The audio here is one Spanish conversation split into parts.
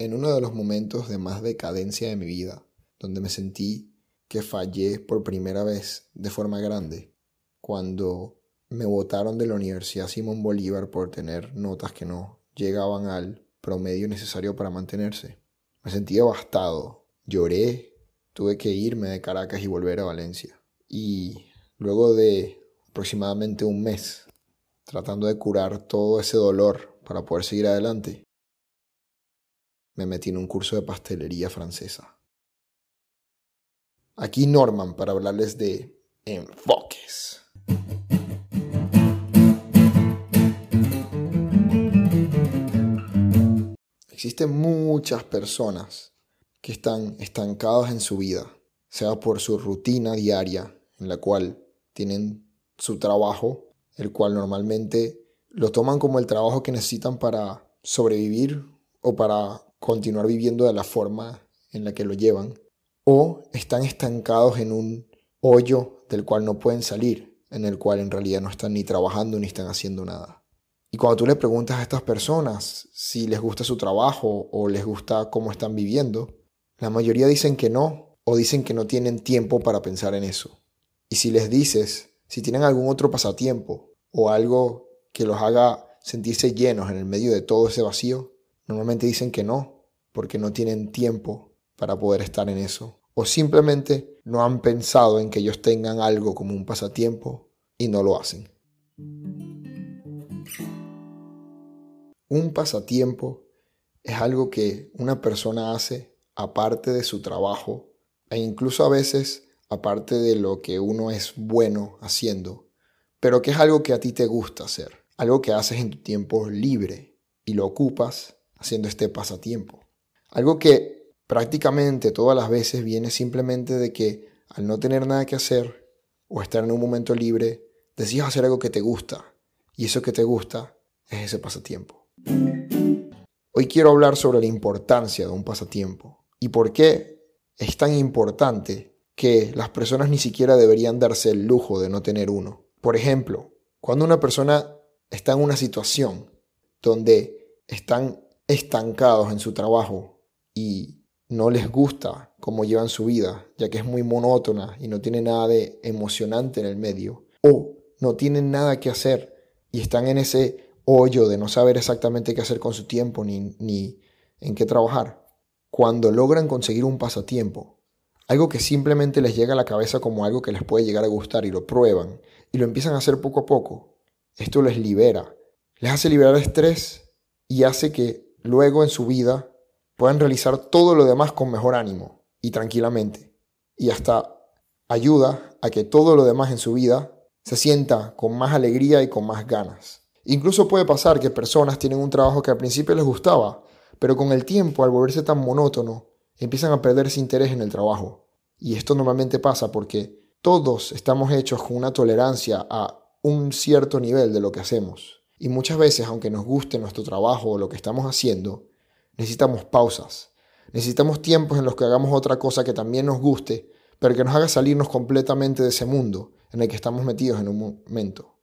en uno de los momentos de más decadencia de mi vida, donde me sentí que fallé por primera vez de forma grande, cuando me votaron de la Universidad Simón Bolívar por tener notas que no llegaban al promedio necesario para mantenerse. Me sentí devastado, lloré, tuve que irme de Caracas y volver a Valencia. Y luego de aproximadamente un mes tratando de curar todo ese dolor para poder seguir adelante, me metí en un curso de pastelería francesa. Aquí Norman para hablarles de enfoques. Existen muchas personas que están estancadas en su vida, sea por su rutina diaria, en la cual tienen su trabajo, el cual normalmente lo toman como el trabajo que necesitan para sobrevivir o para continuar viviendo de la forma en la que lo llevan, o están estancados en un hoyo del cual no pueden salir, en el cual en realidad no están ni trabajando ni están haciendo nada. Y cuando tú le preguntas a estas personas si les gusta su trabajo o les gusta cómo están viviendo, la mayoría dicen que no o dicen que no tienen tiempo para pensar en eso. Y si les dices si tienen algún otro pasatiempo o algo que los haga sentirse llenos en el medio de todo ese vacío, normalmente dicen que no, porque no tienen tiempo para poder estar en eso. O simplemente no han pensado en que ellos tengan algo como un pasatiempo y no lo hacen. Un pasatiempo es algo que una persona hace aparte de su trabajo e incluso a veces aparte de lo que uno es bueno haciendo, pero que es algo que a ti te gusta hacer, algo que haces en tu tiempo libre y lo ocupas haciendo este pasatiempo. Algo que prácticamente todas las veces viene simplemente de que al no tener nada que hacer o estar en un momento libre, decides hacer algo que te gusta y eso que te gusta es ese pasatiempo. Hoy quiero hablar sobre la importancia de un pasatiempo y por qué es tan importante que las personas ni siquiera deberían darse el lujo de no tener uno. Por ejemplo, cuando una persona está en una situación donde están estancados en su trabajo y no les gusta cómo llevan su vida, ya que es muy monótona y no tiene nada de emocionante en el medio, o no tienen nada que hacer y están en ese hoyo de no saber exactamente qué hacer con su tiempo ni, ni en qué trabajar, cuando logran conseguir un pasatiempo, algo que simplemente les llega a la cabeza como algo que les puede llegar a gustar y lo prueban y lo empiezan a hacer poco a poco, esto les libera, les hace liberar estrés y hace que luego en su vida puedan realizar todo lo demás con mejor ánimo y tranquilamente. Y hasta ayuda a que todo lo demás en su vida se sienta con más alegría y con más ganas. Incluso puede pasar que personas tienen un trabajo que al principio les gustaba, pero con el tiempo, al volverse tan monótono, empiezan a perder ese interés en el trabajo. Y esto normalmente pasa porque todos estamos hechos con una tolerancia a un cierto nivel de lo que hacemos. Y muchas veces, aunque nos guste nuestro trabajo o lo que estamos haciendo, necesitamos pausas. Necesitamos tiempos en los que hagamos otra cosa que también nos guste, pero que nos haga salirnos completamente de ese mundo en el que estamos metidos en un momento.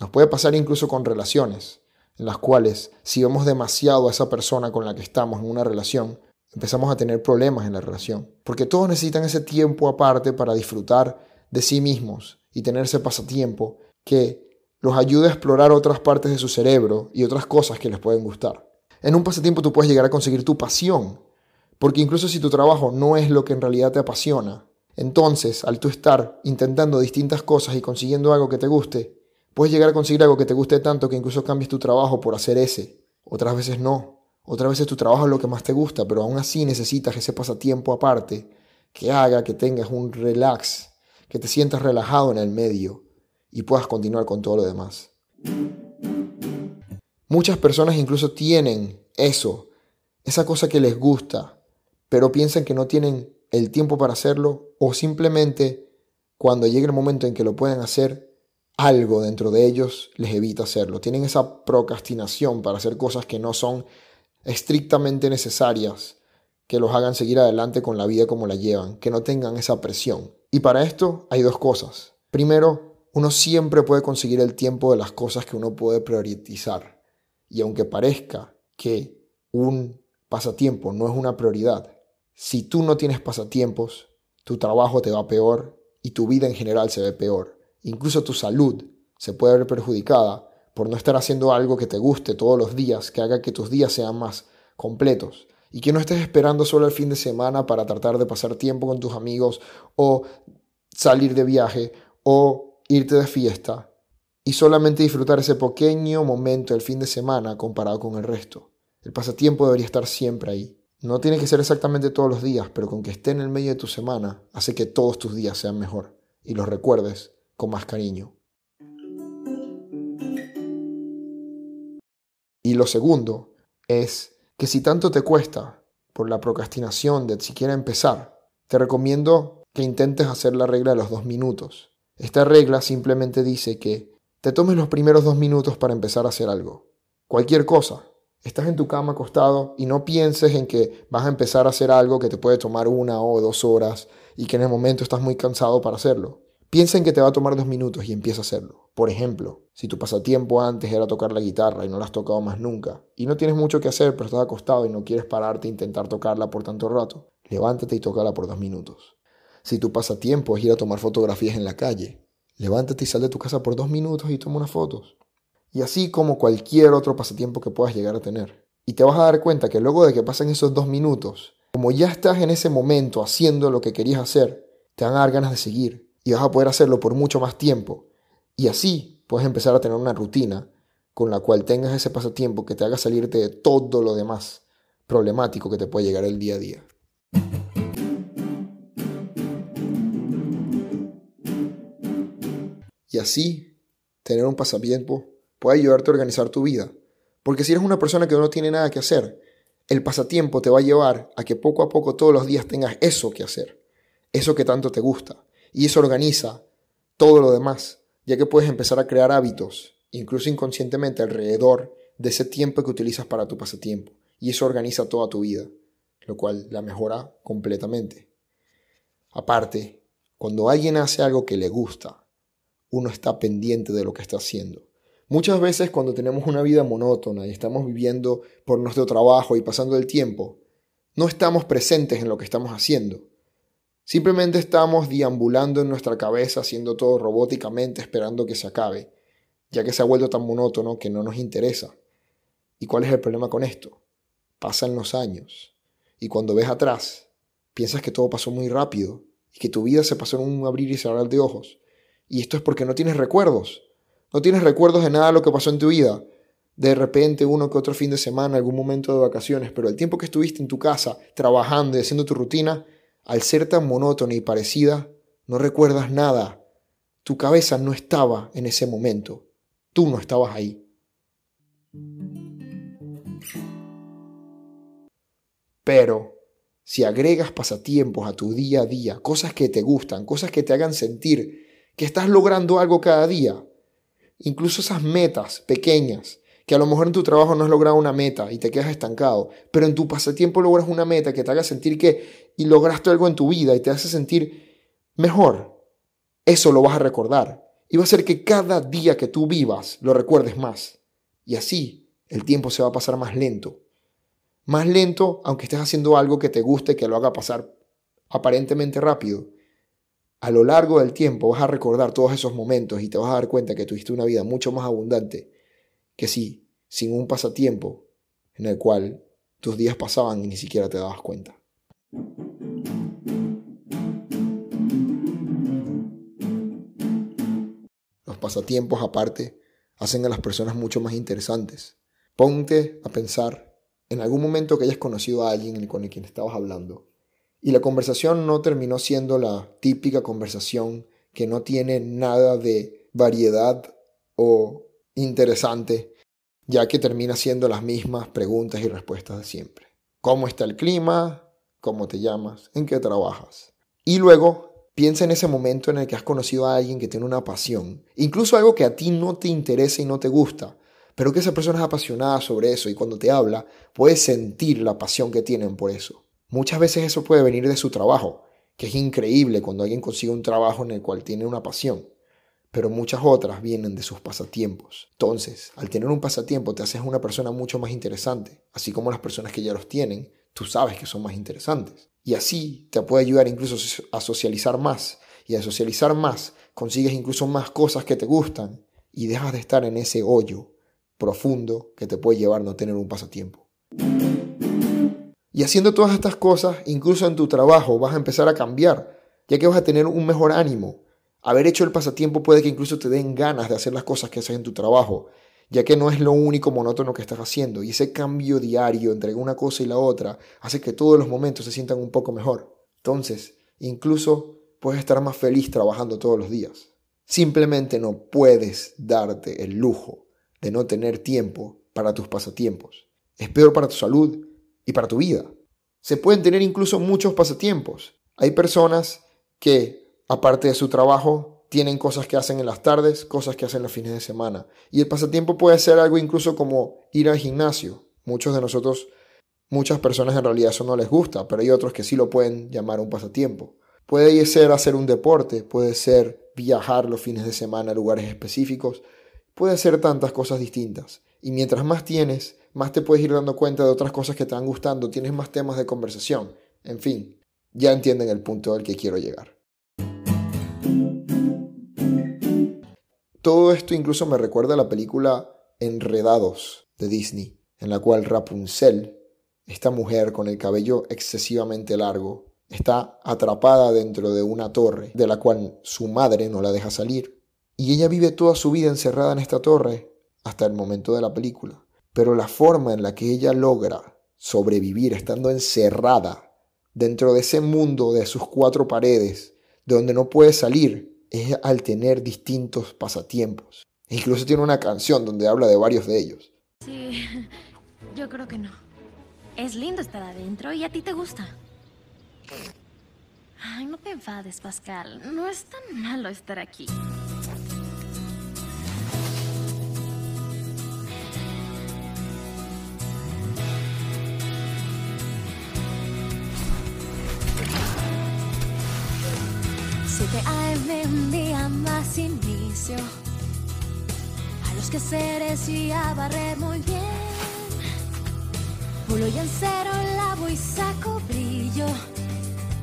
Nos puede pasar incluso con relaciones, en las cuales si vemos demasiado a esa persona con la que estamos en una relación, empezamos a tener problemas en la relación. Porque todos necesitan ese tiempo aparte para disfrutar de sí mismos y tener ese pasatiempo que los ayude a explorar otras partes de su cerebro y otras cosas que les pueden gustar. En un pasatiempo tú puedes llegar a conseguir tu pasión, porque incluso si tu trabajo no es lo que en realidad te apasiona, entonces al tú estar intentando distintas cosas y consiguiendo algo que te guste, Puedes llegar a conseguir algo que te guste tanto que incluso cambies tu trabajo por hacer ese. Otras veces no. Otras veces tu trabajo es lo que más te gusta, pero aún así necesitas ese pasatiempo aparte que haga que tengas un relax, que te sientas relajado en el medio y puedas continuar con todo lo demás. Muchas personas incluso tienen eso, esa cosa que les gusta, pero piensan que no tienen el tiempo para hacerlo o simplemente cuando llegue el momento en que lo pueden hacer, algo dentro de ellos les evita hacerlo. Tienen esa procrastinación para hacer cosas que no son estrictamente necesarias, que los hagan seguir adelante con la vida como la llevan, que no tengan esa presión. Y para esto hay dos cosas. Primero, uno siempre puede conseguir el tiempo de las cosas que uno puede priorizar. Y aunque parezca que un pasatiempo no es una prioridad, si tú no tienes pasatiempos, tu trabajo te va peor y tu vida en general se ve peor. Incluso tu salud se puede ver perjudicada por no estar haciendo algo que te guste todos los días, que haga que tus días sean más completos y que no estés esperando solo el fin de semana para tratar de pasar tiempo con tus amigos o salir de viaje o irte de fiesta y solamente disfrutar ese pequeño momento del fin de semana comparado con el resto. El pasatiempo debería estar siempre ahí. No tiene que ser exactamente todos los días, pero con que esté en el medio de tu semana hace que todos tus días sean mejor y los recuerdes con más cariño. Y lo segundo es que si tanto te cuesta por la procrastinación de siquiera empezar, te recomiendo que intentes hacer la regla de los dos minutos. Esta regla simplemente dice que te tomes los primeros dos minutos para empezar a hacer algo. Cualquier cosa. Estás en tu cama acostado y no pienses en que vas a empezar a hacer algo que te puede tomar una o dos horas y que en el momento estás muy cansado para hacerlo. Piensa en que te va a tomar dos minutos y empieza a hacerlo. Por ejemplo, si tu pasatiempo antes era tocar la guitarra y no la has tocado más nunca, y no tienes mucho que hacer pero estás acostado y no quieres pararte e intentar tocarla por tanto rato, levántate y tócala por dos minutos. Si tu pasatiempo es ir a tomar fotografías en la calle, Levántate y sal de tu casa por dos minutos y toma unas fotos. Y así como cualquier otro pasatiempo que puedas llegar a tener. Y te vas a dar cuenta que luego de que pasen esos dos minutos, como ya estás en ese momento haciendo lo que querías hacer, te van a dar ganas de seguir. Y vas a poder hacerlo por mucho más tiempo. Y así puedes empezar a tener una rutina con la cual tengas ese pasatiempo que te haga salirte de todo lo demás problemático que te puede llegar el día a día. Y así, tener un pasatiempo puede ayudarte a organizar tu vida. Porque si eres una persona que no tiene nada que hacer, el pasatiempo te va a llevar a que poco a poco todos los días tengas eso que hacer, eso que tanto te gusta. Y eso organiza todo lo demás, ya que puedes empezar a crear hábitos, incluso inconscientemente, alrededor de ese tiempo que utilizas para tu pasatiempo. Y eso organiza toda tu vida, lo cual la mejora completamente. Aparte, cuando alguien hace algo que le gusta, uno está pendiente de lo que está haciendo. Muchas veces cuando tenemos una vida monótona y estamos viviendo por nuestro trabajo y pasando el tiempo, no estamos presentes en lo que estamos haciendo. Simplemente estamos deambulando en nuestra cabeza haciendo todo robóticamente esperando que se acabe, ya que se ha vuelto tan monótono que no nos interesa. ¿Y cuál es el problema con esto? Pasan los años y cuando ves atrás, piensas que todo pasó muy rápido y que tu vida se pasó en un abrir y cerrar de ojos y esto es porque no tienes recuerdos. No tienes recuerdos de nada de lo que pasó en tu vida. De repente, uno que otro fin de semana, algún momento de vacaciones, pero el tiempo que estuviste en tu casa, trabajando y haciendo tu rutina, al ser tan monótona y parecida, no recuerdas nada. Tu cabeza no estaba en ese momento. Tú no estabas ahí. Pero si agregas pasatiempos a tu día a día, cosas que te gustan, cosas que te hagan sentir que estás logrando algo cada día. Incluso esas metas pequeñas, que a lo mejor en tu trabajo no has logrado una meta y te quedas estancado, pero en tu pasatiempo logras una meta que te haga sentir que y lograste algo en tu vida y te hace sentir mejor. Eso lo vas a recordar y va a hacer que cada día que tú vivas lo recuerdes más. Y así el tiempo se va a pasar más lento. Más lento aunque estés haciendo algo que te guste que lo haga pasar aparentemente rápido a lo largo del tiempo vas a recordar todos esos momentos y te vas a dar cuenta que tuviste una vida mucho más abundante que si sin un pasatiempo en el cual tus días pasaban y ni siquiera te dabas cuenta. Los pasatiempos aparte hacen a las personas mucho más interesantes. Ponte a pensar en algún momento que hayas conocido a alguien con el quien estabas hablando y la conversación no terminó siendo la típica conversación que no tiene nada de variedad o interesante, ya que termina siendo las mismas preguntas y respuestas de siempre. ¿Cómo está el clima? ¿Cómo te llamas? ¿En qué trabajas? Y luego piensa en ese momento en el que has conocido a alguien que tiene una pasión, incluso algo que a ti no te interesa y no te gusta, pero que esa persona es apasionada sobre eso y cuando te habla puedes sentir la pasión que tienen por eso. Muchas veces eso puede venir de su trabajo, que es increíble cuando alguien consigue un trabajo en el cual tiene una pasión. Pero muchas otras vienen de sus pasatiempos. Entonces, al tener un pasatiempo te haces una persona mucho más interesante, así como las personas que ya los tienen, tú sabes que son más interesantes. Y así te puede ayudar incluso a socializar más, y a socializar más consigues incluso más cosas que te gustan y dejas de estar en ese hoyo profundo que te puede llevar a no tener un pasatiempo. Y haciendo todas estas cosas, incluso en tu trabajo, vas a empezar a cambiar, ya que vas a tener un mejor ánimo, Haber hecho el pasatiempo puede que incluso te den ganas de hacer las cosas que haces en tu trabajo, ya que no es lo único monótono que estás haciendo, y ese cambio diario entre una cosa y la otra hace que todos los momentos se sientan un poco mejor. Entonces, incluso puedes estar más feliz trabajando todos los días. Simplemente no puedes darte el lujo de no tener tiempo para tus pasatiempos. Es peor para tu salud y para tu vida. Se pueden tener incluso muchos pasatiempos. Hay personas que aparte de su trabajo, tienen cosas que hacen en las tardes, cosas que hacen los fines de semana. Y el pasatiempo puede ser algo incluso como ir al gimnasio. Muchos de nosotros, muchas personas en realidad eso no les gusta, pero hay otros que sí lo pueden llamar un pasatiempo. Puede ser hacer un deporte, puede ser viajar los fines de semana a lugares específicos, puede ser tantas cosas distintas. Y mientras más tienes, más te puedes ir dando cuenta de otras cosas que te van gustando, tienes más temas de conversación. En fin, ya entienden el punto al que quiero llegar. Todo esto incluso me recuerda a la película Enredados de Disney, en la cual Rapunzel, esta mujer con el cabello excesivamente largo, está atrapada dentro de una torre de la cual su madre no la deja salir. Y ella vive toda su vida encerrada en esta torre hasta el momento de la película. Pero la forma en la que ella logra sobrevivir estando encerrada dentro de ese mundo de sus cuatro paredes, de donde no puede salir, es al tener distintos pasatiempos. Incluso tiene una canción donde habla de varios de ellos. Sí, yo creo que no. Es lindo estar adentro y a ti te gusta. Ay, no te enfades, Pascal. No es tan malo estar aquí. AM un día más inicio. A los que seres y a muy bien. Pulo y en cero lavo y saco brillo.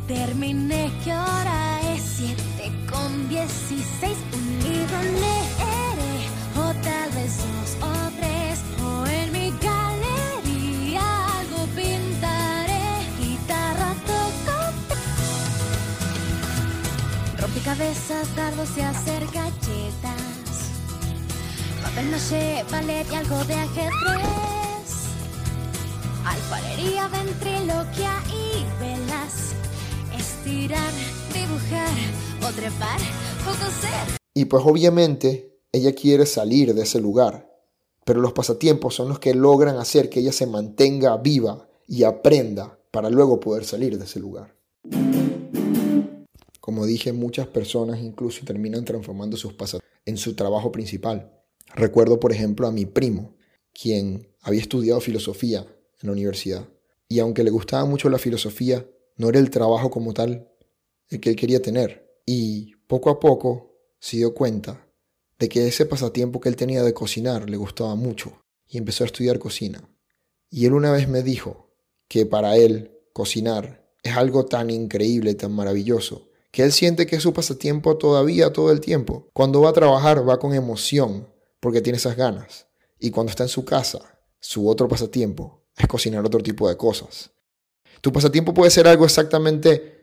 Terminé que ahora es 7 con 16. Un libro leeré, o tal vez dos cabezas, dardos y hacer galletas. Papel maché, ballet y algo de ajedrez. Alfarería, ventriloquia y velas. Estirar, dibujar o trepar o coser. Y pues obviamente ella quiere salir de ese lugar. Pero los pasatiempos son los que logran hacer que ella se mantenga viva y aprenda para luego poder salir de ese lugar. Como dije, muchas personas incluso terminan transformando sus pasatiempos en su trabajo principal. Recuerdo, por ejemplo, a mi primo, quien había estudiado filosofía en la universidad. Y aunque le gustaba mucho la filosofía, no era el trabajo como tal el que él quería tener. Y poco a poco se dio cuenta de que ese pasatiempo que él tenía de cocinar le gustaba mucho y empezó a estudiar cocina. Y él una vez me dijo que para él cocinar es algo tan increíble, tan maravilloso, que él siente que es su pasatiempo todavía todo el tiempo. Cuando va a trabajar va con emoción porque tiene esas ganas. Y cuando está en su casa, su otro pasatiempo es cocinar otro tipo de cosas. Tu pasatiempo puede ser algo exactamente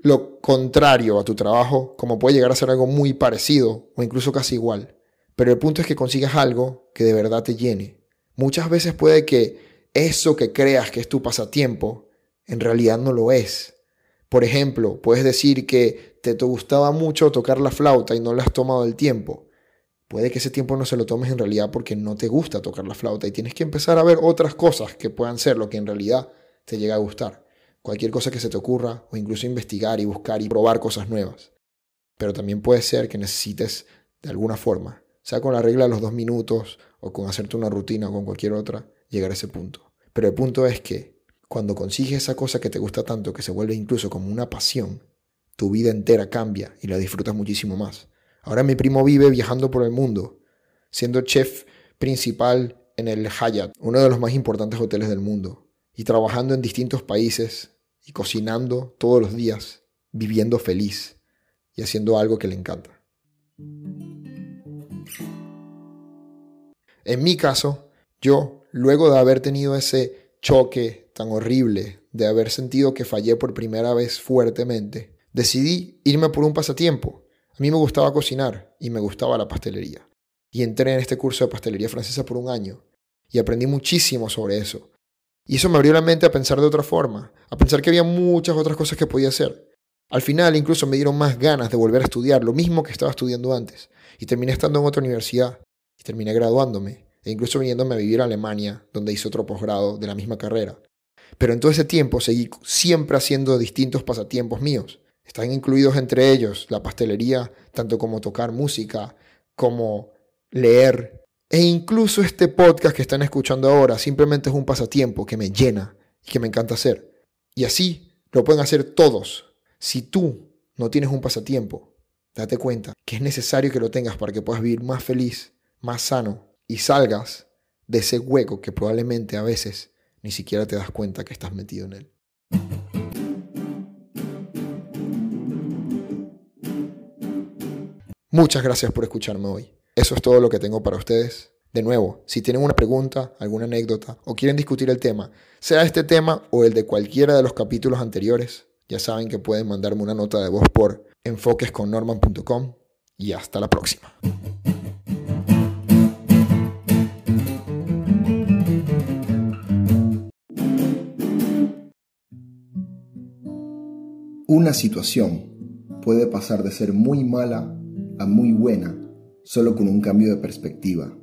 lo contrario a tu trabajo, como puede llegar a ser algo muy parecido o incluso casi igual. Pero el punto es que consigas algo que de verdad te llene. Muchas veces puede que eso que creas que es tu pasatiempo, en realidad no lo es. Por ejemplo, puedes decir que te, gustaba mucho tocar la flauta y no le has tomado el tiempo. Puede que ese tiempo no se lo tomes en realidad porque no te gusta tocar la flauta y tienes que empezar a ver otras cosas que puedan ser lo que en realidad te llega a gustar. Cualquier cosa que se te ocurra o incluso investigar y buscar y probar cosas nuevas. Pero también puede ser que necesites de alguna forma, sea con la regla de los dos minutos o con hacerte una rutina o con cualquier otra, llegar a ese punto. Pero el punto es que cuando consigues esa cosa que te gusta tanto, que se vuelve incluso como una pasión, tu vida entera cambia y la disfrutas muchísimo más. Ahora mi primo vive viajando por el mundo, siendo chef principal en el Hyatt, uno de los más importantes hoteles del mundo, y trabajando en distintos países y cocinando todos los días, viviendo feliz y haciendo algo que le encanta. En mi caso, yo, luego de haber tenido ese choque tan horrible, de haber sentido que fallé por primera vez fuertemente, decidí irme por un pasatiempo. A mí me gustaba cocinar y me gustaba la pastelería. Y entré en este curso de pastelería francesa por un año y aprendí muchísimo sobre eso. Y eso me abrió la mente a pensar de otra forma, a pensar que había muchas otras cosas que podía hacer. Al final incluso me dieron más ganas de volver a estudiar lo mismo que estaba estudiando antes. Y terminé estando en otra universidad y terminé graduándome e incluso viniéndome a vivir a Alemania, donde hice otro posgrado de la misma carrera. Pero en todo ese tiempo seguí siempre haciendo distintos pasatiempos míos. Están incluidos entre ellos la pastelería, tanto como tocar música, como leer. E incluso este podcast que están escuchando ahora simplemente es un pasatiempo que me llena y que me encanta hacer. Y así lo pueden hacer todos. Si tú no tienes un pasatiempo, date cuenta que es necesario que lo tengas para que puedas vivir más feliz, más sano y salgas de ese hueco que probablemente a veces ni siquiera te das cuenta que estás metido en él. Muchas gracias por escucharme hoy. Eso es todo lo que tengo para ustedes. De nuevo, si tienen una pregunta, alguna anécdota o quieren discutir el tema, sea este tema o el de cualquiera de los capítulos anteriores, ya saben que pueden mandarme una nota de voz por enfoquesconnorman.com y hasta la próxima. Una situación puede pasar de ser muy mala a muy buena solo con un cambio de perspectiva.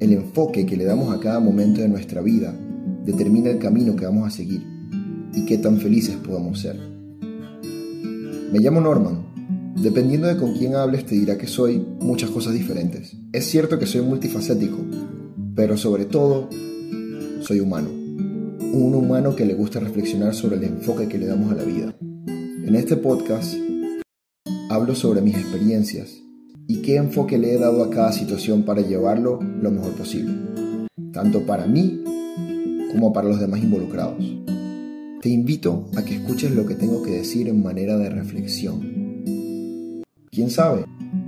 El enfoque que le damos a cada momento de nuestra vida determina el camino que vamos a seguir y qué tan felices podamos ser. Me llamo Norman. Dependiendo de con quién hables te dirá que soy muchas cosas diferentes. Es cierto que soy multifacético, pero sobre todo soy humano. Un humano que le gusta reflexionar sobre el enfoque que le damos a la vida. En este podcast hablo sobre mis experiencias y qué enfoque le he dado a cada situación para llevarlo lo mejor posible, tanto para mí como para los demás involucrados. Te invito a que escuches lo que tengo que decir en manera de reflexión. ¿Quién sabe?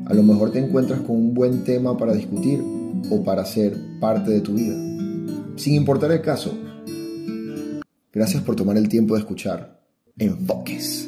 A lo mejor te encuentras con un buen tema para discutir o para ser parte de tu vida. Sin importar el caso. Gracias por tomar el tiempo de escuchar. Enfoques.